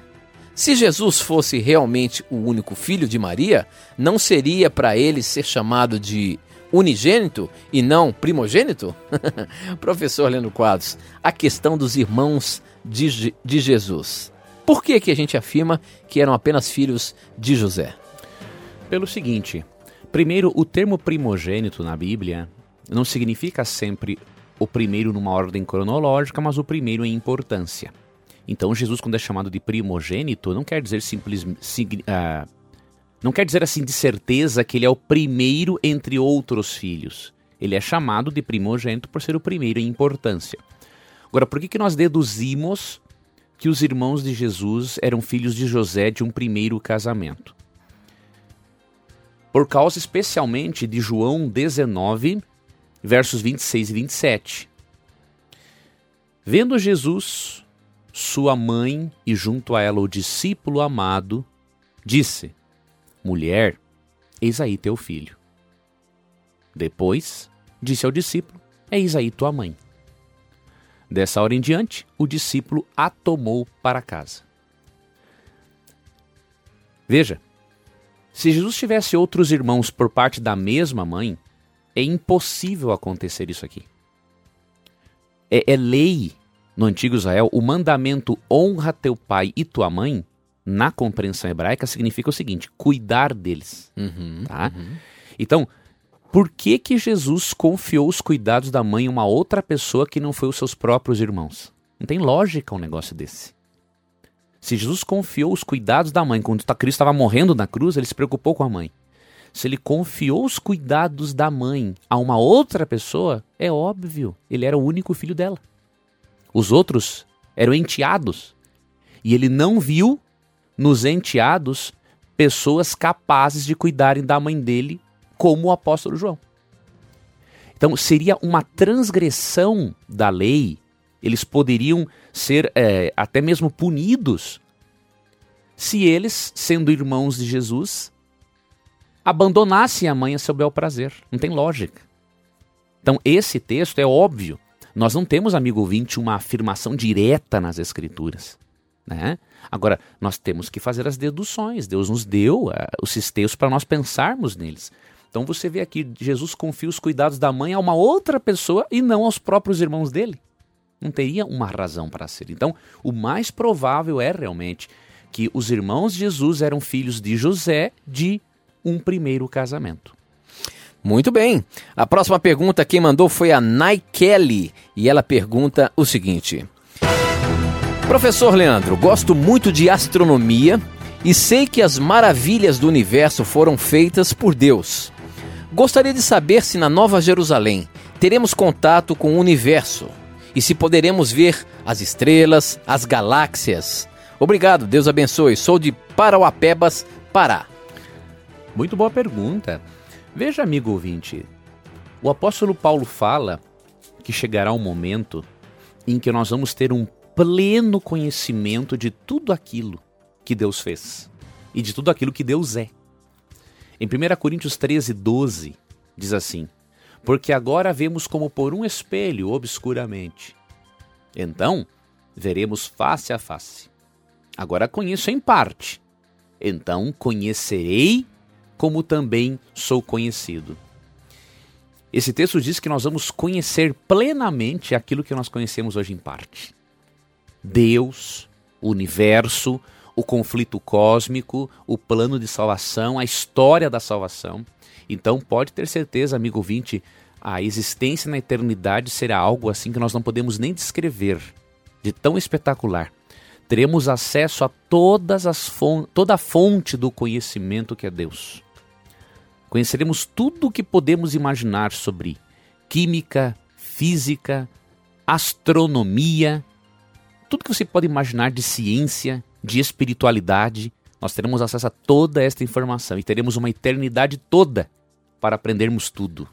Se Jesus fosse realmente o único filho de Maria, não seria para ele ser chamado de unigênito e não primogênito? Professor Leandro Quadros, a questão dos irmãos de, de Jesus. Por que, que a gente afirma que eram apenas filhos de José? Pelo seguinte: primeiro, o termo primogênito na Bíblia não significa sempre o primeiro numa ordem cronológica, mas o primeiro em importância. Então, Jesus, quando é chamado de primogênito, não quer dizer simplesmente. Uh, não quer dizer assim de certeza que ele é o primeiro entre outros filhos. Ele é chamado de primogênito por ser o primeiro em importância. Agora, por que, que nós deduzimos que os irmãos de Jesus eram filhos de José de um primeiro casamento. Por causa especialmente de João 19, versos 26 e 27. Vendo Jesus, sua mãe e junto a ela o discípulo amado, disse: Mulher, eis aí teu filho. Depois, disse ao discípulo: Eis aí tua mãe. Dessa hora em diante, o discípulo a tomou para casa. Veja, se Jesus tivesse outros irmãos por parte da mesma mãe, é impossível acontecer isso aqui. É, é lei no antigo Israel, o mandamento honra teu pai e tua mãe, na compreensão hebraica, significa o seguinte: cuidar deles. Uhum, tá? Uhum. Então, por que que Jesus confiou os cuidados da mãe a uma outra pessoa que não foi os seus próprios irmãos? Não tem lógica um negócio desse. Se Jesus confiou os cuidados da mãe quando Cristo estava morrendo na cruz, ele se preocupou com a mãe. Se ele confiou os cuidados da mãe a uma outra pessoa, é óbvio, ele era o único filho dela. Os outros eram enteados. E ele não viu nos enteados pessoas capazes de cuidarem da mãe dele, como o apóstolo João. Então seria uma transgressão da lei, eles poderiam ser é, até mesmo punidos se eles, sendo irmãos de Jesus, abandonassem a mãe a seu bel prazer. Não tem lógica. Então, esse texto é óbvio. Nós não temos, amigo ouvinte, uma afirmação direta nas Escrituras. Né? Agora, nós temos que fazer as deduções. Deus nos deu uh, os textos para nós pensarmos neles. Então você vê aqui, Jesus confia os cuidados da mãe a uma outra pessoa e não aos próprios irmãos dele. Não teria uma razão para ser. Então, o mais provável é realmente que os irmãos de Jesus eram filhos de José de um primeiro casamento. Muito bem. A próxima pergunta quem mandou foi a Nai Kelly e ela pergunta o seguinte: Professor Leandro, gosto muito de astronomia e sei que as maravilhas do universo foram feitas por Deus. Gostaria de saber se na Nova Jerusalém teremos contato com o universo e se poderemos ver as estrelas, as galáxias. Obrigado, Deus abençoe. Sou de Parauapebas, Pará. Muito boa pergunta. Veja, amigo ouvinte, o apóstolo Paulo fala que chegará um momento em que nós vamos ter um pleno conhecimento de tudo aquilo que Deus fez e de tudo aquilo que Deus é. Em 1 Coríntios 13, 12, diz assim: Porque agora vemos como por um espelho obscuramente. Então, veremos face a face. Agora conheço em parte. Então conhecerei como também sou conhecido. Esse texto diz que nós vamos conhecer plenamente aquilo que nós conhecemos hoje em parte. Deus, o universo, o conflito cósmico, o plano de salvação, a história da salvação. Então pode ter certeza, amigo ouvinte, a existência na eternidade será algo assim que nós não podemos nem descrever, de tão espetacular teremos acesso a todas as toda a fonte do conhecimento que é Deus. Conheceremos tudo o que podemos imaginar sobre química, física, astronomia, tudo que você pode imaginar de ciência, de espiritualidade. Nós teremos acesso a toda esta informação e teremos uma eternidade toda para aprendermos tudo.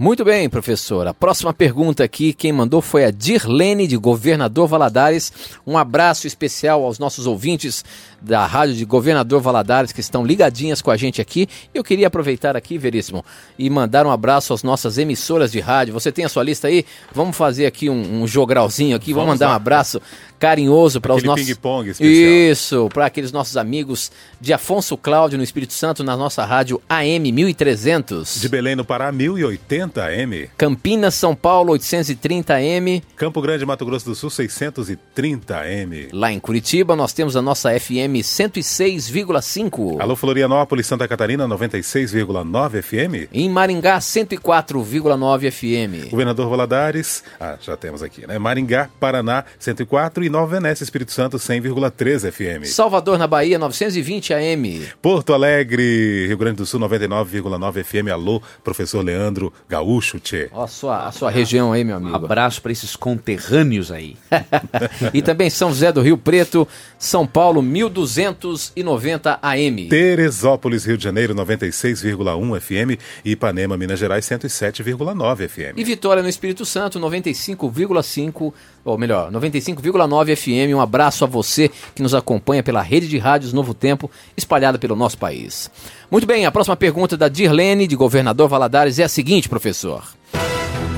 Muito bem, professor. A próxima pergunta aqui, quem mandou foi a Dirlene, de Governador Valadares. Um abraço especial aos nossos ouvintes da Rádio de Governador Valadares que estão ligadinhas com a gente aqui. Eu queria aproveitar aqui, Veríssimo, e mandar um abraço às nossas emissoras de rádio. Você tem a sua lista aí? Vamos fazer aqui um, um jogralzinho aqui. Vamos, Vamos mandar lá. um abraço carinhoso para os nossos ping-pong Isso, para aqueles nossos amigos de Afonso Cláudio no Espírito Santo na nossa rádio AM 1300. De Belém no Pará 1080 AM. Campinas, São Paulo 830 AM. Campo Grande, Mato Grosso do Sul 630 AM. Lá em Curitiba nós temos a nossa FM 106,5. Alô Florianópolis, Santa Catarina 96,9 FM. Em Maringá 104,9 FM. Governador Valadares, ah, já temos aqui, né? Maringá, Paraná 104 e Nova Venécia, Espírito Santo, 100,3 FM. Salvador, na Bahia, 920 AM. Porto Alegre, Rio Grande do Sul, 99,9 FM. Alô, professor Leandro Gaúcho, tchê. Ó, a sua, a sua região aí, meu amigo. Abraço para esses conterrâneos aí. e também São José do Rio Preto, São Paulo, 1290 AM. Teresópolis, Rio de Janeiro, 96,1 FM. E Ipanema, Minas Gerais, 107,9 FM. E Vitória, no Espírito Santo, 95,5 ou melhor, 95,9 FM. Um abraço a você que nos acompanha pela rede de rádios Novo Tempo, espalhada pelo nosso país. Muito bem, a próxima pergunta da Dirlene, de Governador Valadares, é a seguinte, professor.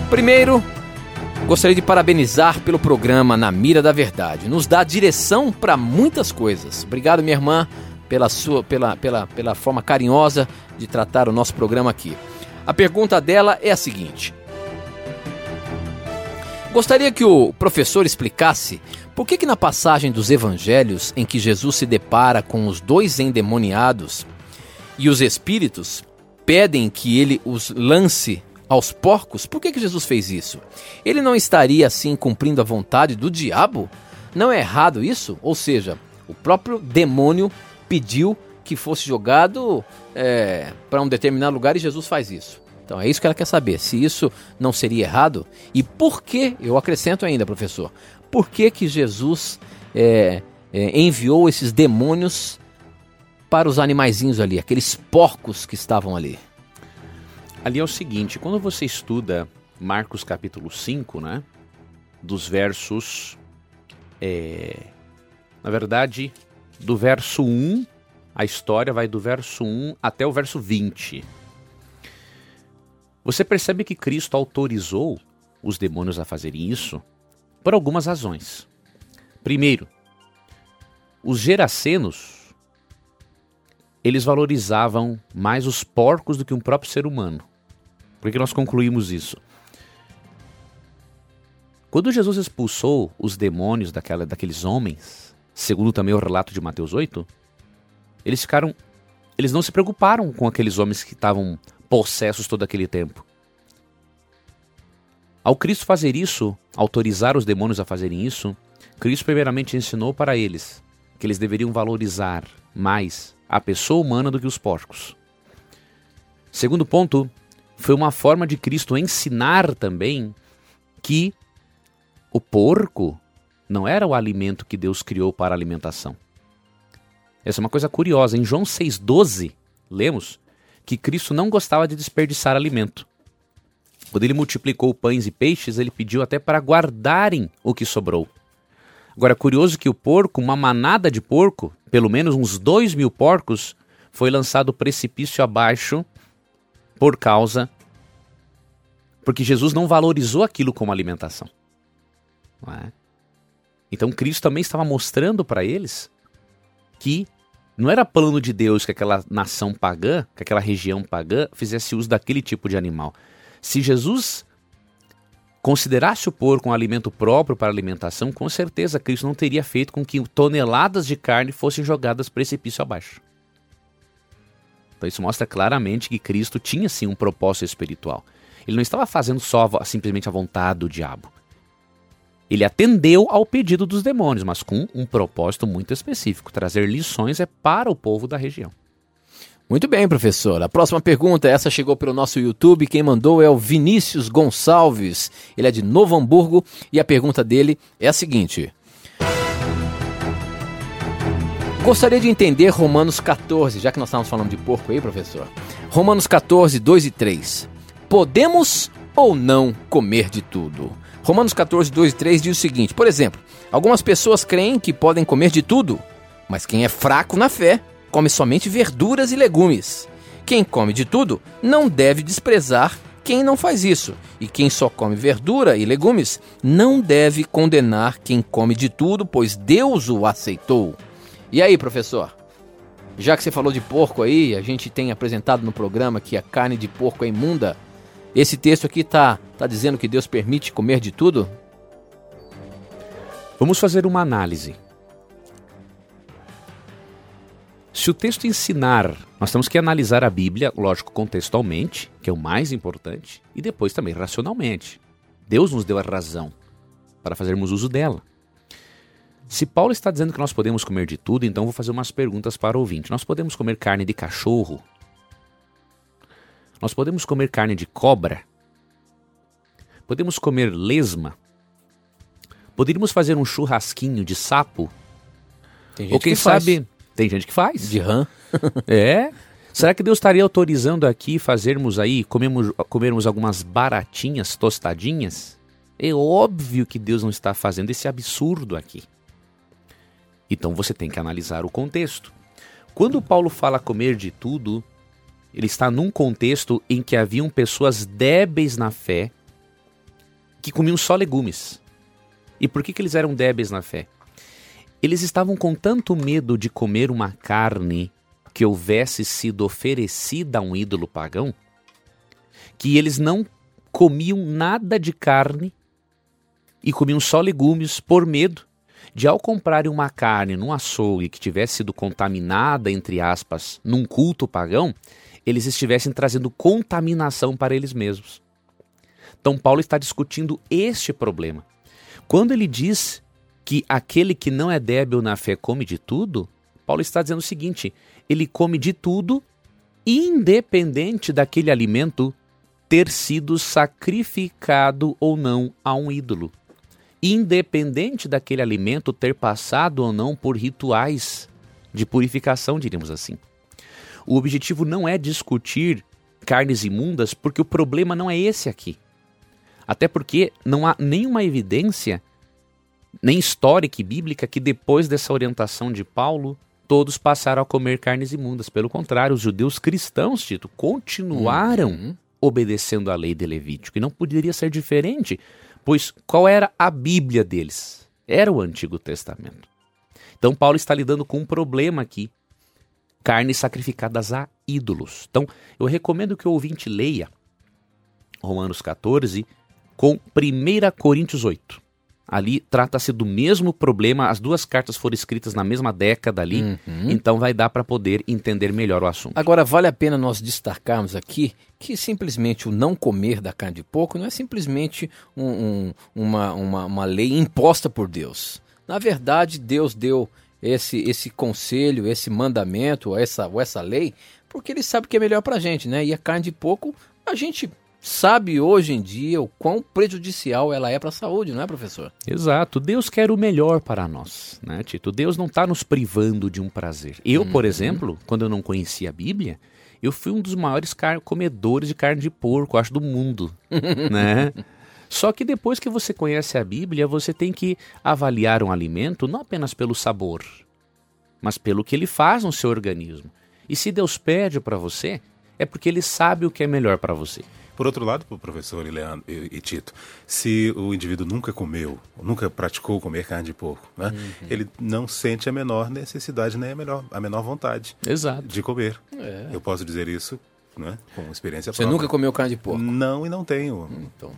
Primeiro, gostaria de parabenizar pelo programa Na Mira da Verdade. Nos dá direção para muitas coisas. Obrigado, minha irmã, pela, sua, pela, pela, pela forma carinhosa de tratar o nosso programa aqui. A pergunta dela é a seguinte. Gostaria que o professor explicasse por que, que na passagem dos evangelhos em que Jesus se depara com os dois endemoniados e os espíritos pedem que ele os lance aos porcos, por que, que Jesus fez isso? Ele não estaria assim cumprindo a vontade do diabo? Não é errado isso? Ou seja, o próprio demônio pediu que fosse jogado é, para um determinado lugar e Jesus faz isso. Então é isso que ela quer saber, se isso não seria errado e por que, eu acrescento ainda, professor, por que que Jesus é, é, enviou esses demônios para os animaizinhos ali, aqueles porcos que estavam ali? Ali é o seguinte, quando você estuda Marcos capítulo 5, né, dos versos, é, na verdade, do verso 1, a história vai do verso 1 até o verso 20. Você percebe que Cristo autorizou os demônios a fazerem isso por algumas razões. Primeiro, os geracenos eles valorizavam mais os porcos do que um próprio ser humano. Por que nós concluímos isso? Quando Jesus expulsou os demônios daquela, daqueles homens, segundo também o relato de Mateus 8, eles ficaram. Eles não se preocuparam com aqueles homens que estavam possessos todo aquele tempo. Ao Cristo fazer isso, autorizar os demônios a fazerem isso, Cristo primeiramente ensinou para eles que eles deveriam valorizar mais a pessoa humana do que os porcos. Segundo ponto, foi uma forma de Cristo ensinar também que o porco não era o alimento que Deus criou para alimentação. Essa é uma coisa curiosa. Em João 6,12, lemos que Cristo não gostava de desperdiçar alimento. Quando ele multiplicou pães e peixes, ele pediu até para guardarem o que sobrou. Agora, curioso que o porco, uma manada de porco, pelo menos uns dois mil porcos, foi lançado precipício abaixo por causa. Porque Jesus não valorizou aquilo como alimentação. É? Então Cristo também estava mostrando para eles que não era plano de Deus que aquela nação pagã, que aquela região pagã, fizesse uso daquele tipo de animal. Se Jesus considerasse o porco um alimento próprio para alimentação, com certeza Cristo não teria feito com que toneladas de carne fossem jogadas precipício abaixo. Então isso mostra claramente que Cristo tinha sim um propósito espiritual. Ele não estava fazendo só simplesmente a vontade do diabo. Ele atendeu ao pedido dos demônios, mas com um propósito muito específico: trazer lições é para o povo da região. Muito bem, professor. A próxima pergunta, essa chegou pelo nosso YouTube. Quem mandou é o Vinícius Gonçalves. Ele é de Novo Hamburgo e a pergunta dele é a seguinte: Gostaria de entender Romanos 14, já que nós estávamos falando de porco aí, professor. Romanos 14, 2 e 3. Podemos ou não comer de tudo? Romanos 14, 2 e 3 diz o seguinte: por exemplo, algumas pessoas creem que podem comer de tudo, mas quem é fraco na fé come somente verduras e legumes. Quem come de tudo não deve desprezar quem não faz isso, e quem só come verdura e legumes não deve condenar quem come de tudo, pois Deus o aceitou. E aí, professor? Já que você falou de porco aí, a gente tem apresentado no programa que a carne de porco é imunda. Esse texto aqui está tá dizendo que Deus permite comer de tudo? Vamos fazer uma análise. Se o texto ensinar, nós temos que analisar a Bíblia, lógico, contextualmente, que é o mais importante, e depois também racionalmente. Deus nos deu a razão para fazermos uso dela. Se Paulo está dizendo que nós podemos comer de tudo, então vou fazer umas perguntas para o ouvinte. Nós podemos comer carne de cachorro? Nós podemos comer carne de cobra? Podemos comer lesma? Poderíamos fazer um churrasquinho de sapo? Ou quem sabe, faz. tem gente que faz. De rã. é. Será que Deus estaria autorizando aqui fazermos aí, comermos, comermos algumas baratinhas tostadinhas? É óbvio que Deus não está fazendo esse absurdo aqui. Então você tem que analisar o contexto. Quando Paulo fala comer de tudo, ele está num contexto em que haviam pessoas débeis na fé que comiam só legumes. E por que, que eles eram débeis na fé? Eles estavam com tanto medo de comer uma carne que houvesse sido oferecida a um ídolo pagão que eles não comiam nada de carne e comiam só legumes por medo de ao comprarem uma carne num açougue que tivesse sido contaminada, entre aspas, num culto pagão, eles estivessem trazendo contaminação para eles mesmos. Então Paulo está discutindo este problema. Quando ele diz que aquele que não é débil na fé come de tudo, Paulo está dizendo o seguinte: ele come de tudo, independente daquele alimento ter sido sacrificado ou não a um ídolo. Independente daquele alimento ter passado ou não por rituais de purificação, diríamos assim. O objetivo não é discutir carnes imundas, porque o problema não é esse aqui. Até porque não há nenhuma evidência, nem histórica e bíblica, que depois dessa orientação de Paulo, todos passaram a comer carnes imundas. Pelo contrário, os judeus cristãos, Tito, continuaram uhum. obedecendo à lei de Levítico. E não poderia ser diferente, pois qual era a Bíblia deles? Era o Antigo Testamento. Então, Paulo está lidando com um problema aqui carnes sacrificadas a ídolos. Então, eu recomendo que o ouvinte leia Romanos 14 com 1 Coríntios 8. Ali trata-se do mesmo problema, as duas cartas foram escritas na mesma década ali, uhum. então vai dar para poder entender melhor o assunto. Agora, vale a pena nós destacarmos aqui que simplesmente o não comer da carne de porco não é simplesmente um, um, uma, uma, uma lei imposta por Deus. Na verdade, Deus deu esse, esse conselho, esse mandamento, ou essa, ou essa lei, porque ele sabe que é melhor para a gente, né? E a carne de porco, a gente sabe hoje em dia o quão prejudicial ela é para a saúde, não é, professor? Exato. Deus quer o melhor para nós, né, Tito? Deus não está nos privando de um prazer. Eu, por uhum. exemplo, quando eu não conhecia a Bíblia, eu fui um dos maiores comedores de carne de porco, acho, do mundo, né? Só que depois que você conhece a Bíblia, você tem que avaliar um alimento não apenas pelo sabor, mas pelo que ele faz no seu organismo. E se Deus pede para você, é porque ele sabe o que é melhor para você. Por outro lado, professor Leandro e, Tito, se o indivíduo nunca comeu, nunca praticou comer carne de porco, né, uhum. ele não sente a menor necessidade nem a, menor, a menor vontade Exato. de comer. É. Eu posso dizer isso né, com experiência Você própria. nunca comeu carne de porco? Não, e não tenho. Então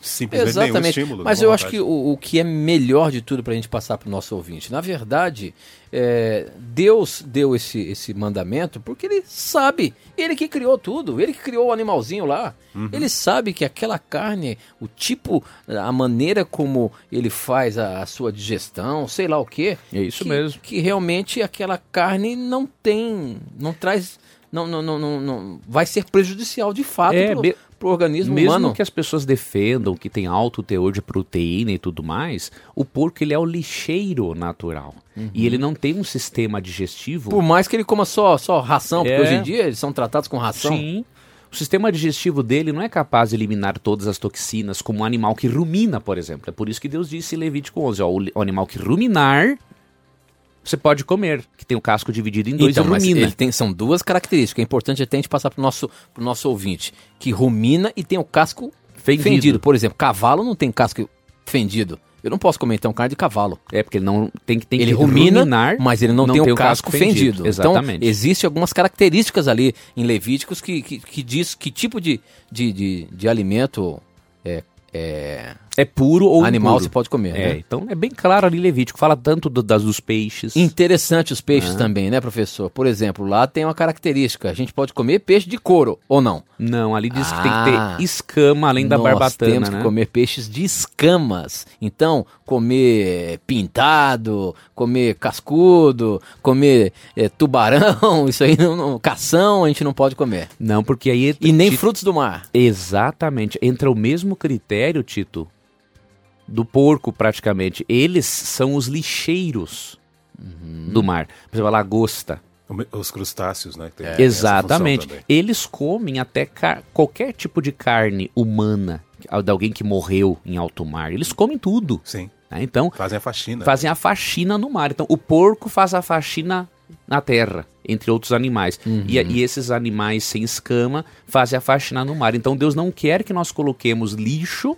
simplesmente Exatamente. nenhum estímulo. Mas eu acho que o, o, que é melhor de tudo para a gente passar para o nosso ouvinte, na verdade, é, Deus deu esse, esse mandamento porque ele sabe, ele que criou tudo, ele que criou o animalzinho lá. Uhum. Ele sabe que aquela carne, o tipo, a maneira como ele faz a, a sua digestão, sei lá o quê. É isso que, mesmo. Que realmente aquela carne não tem, não traz não, não, não, não, vai ser prejudicial de fato é, para o organismo mesmo humano. Que as pessoas defendam que tem alto teor de proteína e tudo mais, o porco ele é o lixeiro natural. Uhum. E ele não tem um sistema digestivo. Por mais que ele coma só, só ração, porque é. hoje em dia eles são tratados com ração. Sim. O sistema digestivo dele não é capaz de eliminar todas as toxinas como um animal que rumina, por exemplo. É por isso que Deus disse em Levítico 11, ó, o animal que ruminar você pode comer, que tem o casco dividido em dois então, e rumina. Ele tem, são duas características. É importante até a gente passar para o nosso, pro nosso ouvinte, que rumina e tem o casco fendido. fendido. Por exemplo, cavalo não tem casco fendido. Eu não posso comer então carne de cavalo. É porque ele não tem, tem ele que rumina, ruminar, mas ele não, não tem, tem o casco, casco fendido. fendido. Exatamente. Então, existe algumas características ali em Levíticos que, que, que diz que tipo de, de, de, de alimento é, é, é puro ou animal impuro. você pode comer. É, né? então é bem claro ali Levítico, fala tanto do, das dos peixes. Interessante os peixes ah. também, né, professor? Por exemplo, lá tem uma característica, a gente pode comer peixe de couro ou não? Não, ali diz ah, que tem que ter ah. escama além da barbatana, temos né? que comer peixes de escamas. Então, comer pintado, comer cascudo, comer é, tubarão, isso aí não, não, cação a gente não pode comer. Não, porque aí e nem frutos do mar. Exatamente, entra o mesmo critério, Tito, do porco, praticamente. Eles são os lixeiros uhum. do mar. Por exemplo, a lagosta. Os crustáceos, né? É, Exatamente. Eles comem até qualquer tipo de carne humana, de alguém que morreu em alto mar. Eles comem tudo. Sim. Né? Então, fazem a faxina. Fazem a faxina no mar. Então, o porco faz a faxina na terra, entre outros animais. Uhum. E, e, esses animais sem escama fazem a faxina no mar. Então, Deus não quer que nós coloquemos lixo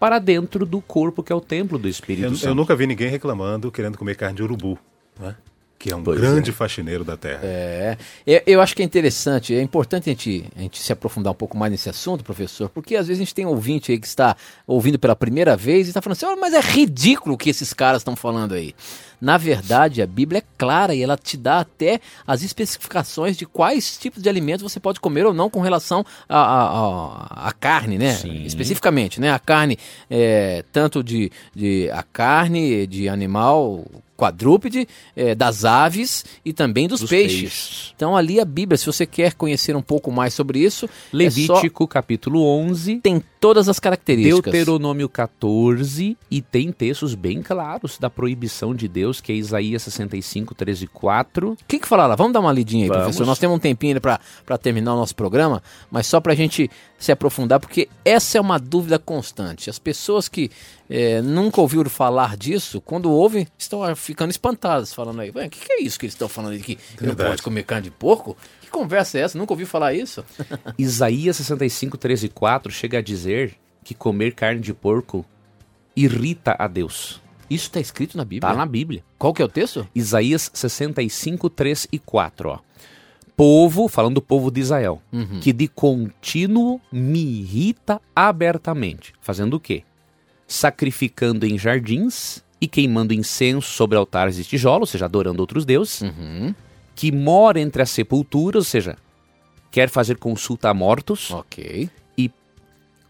para dentro do corpo que é o templo do Espírito eu, Santo. Eu nunca vi ninguém reclamando querendo comer carne de urubu, né? Que é um Pois grande faxineiro da terra. É, eu, eu acho que é interessante, é importante a gente, a gente se aprofundar um pouco mais nesse assunto, professor, porque às vezes a gente tem ouvinte aí que está ouvindo pela primeira vez e está falando assim, "Oh, mas é ridículo o que esses caras estão falando aí. Na verdade, a Bíblia é clara e ela te dá até as especificações de quais tipos de alimentos você pode comer ou não com relação à a, a, a carne, né? Sim. Especificamente, né? A carne, é, tanto de, de a carne de animal quadrúpede, é, das aves e também dos, Dos peixes. peixes. Então ali a Bíblia, se você quer conhecer um pouco mais sobre isso, é só- Levítico capítulo 11, tem todas as características. Deuteronômio 14 e tem textos bem claros da proibição de Deus, que é Isaías 65, 13 e 4. O que que fala lá? Vamos dar uma lidinha aí, Vamos. professor. Nós temos um tempinho ainda para terminar o nosso programa, mas só para a gente se aprofundar, porque essa é uma dúvida constante. As pessoas que eh, nunca ouviram falar disso, quando ouvem, estão ficando espantadas, falando aí, "Ué, o que, que é isso que eles estão falando aí, que não pode comer carne de porco? Que conversa é essa? Nunca ouviu falar isso? Isaías 65, 13 e 4 chega a dizer que comer carne de porco irrita a Deus. Isso está escrito na Bíblia? Tá na Bíblia. Qual que é o texto? Isaías 65, 3 e 4, ó. Povo, falando do povo de Israel, Uhum. que de contínuo me irrita abertamente. Fazendo o quê? Sacrificando em jardins e queimando incenso sobre altares de tijolo, ou seja, adorando outros deuses, Uhum. que mora entre as sepulturas, ou seja, quer fazer consulta a mortos, Ok.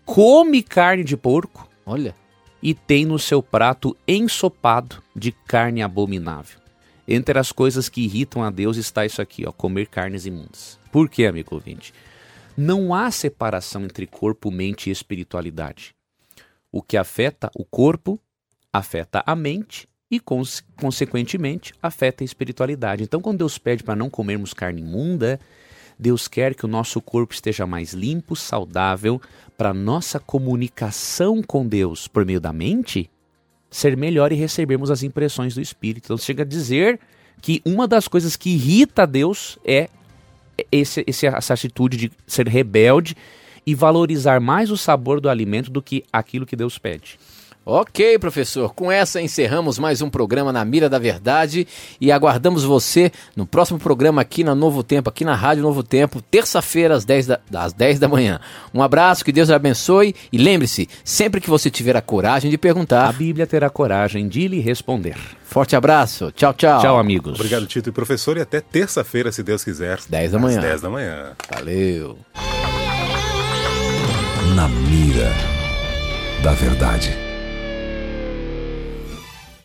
come carne de porco Olha. e tem no seu prato ensopado de carne abominável. Entre as coisas que irritam a Deus está isso aqui, ó, comer carnes imundas. Por quê, amigo ouvinte? Não há separação entre corpo, mente e espiritualidade. O que afeta o corpo afeta a mente e, cons- consequentemente, afeta a espiritualidade. Então, quando Deus pede para não comermos carne imunda, Deus quer que o nosso corpo esteja mais limpo, saudável, para nossa comunicação com Deus por meio da mente ser melhor e recebermos as impressões do Espírito. Então chega a dizer que uma das coisas que irrita a Deus é esse, essa atitude de ser rebelde e valorizar mais o sabor do alimento do que aquilo que Deus pede. Ok, professor. Com essa encerramos mais um programa na Mira da Verdade e aguardamos você no próximo programa aqui na Novo Tempo, aqui na Rádio Novo Tempo, terça-feira às 10 da, às 10 da manhã. Um abraço, que Deus abençoe e lembre-se, sempre que você tiver a coragem de A perguntar, Bíblia terá coragem de lhe responder. forte abraço. Tchau, tchau. Tchau, amigos. Obrigado, Tito e professor, e até terça-feira, se Deus quiser. 10 da às manhã. 10 da manhã. Valeu. Na mira da verdade.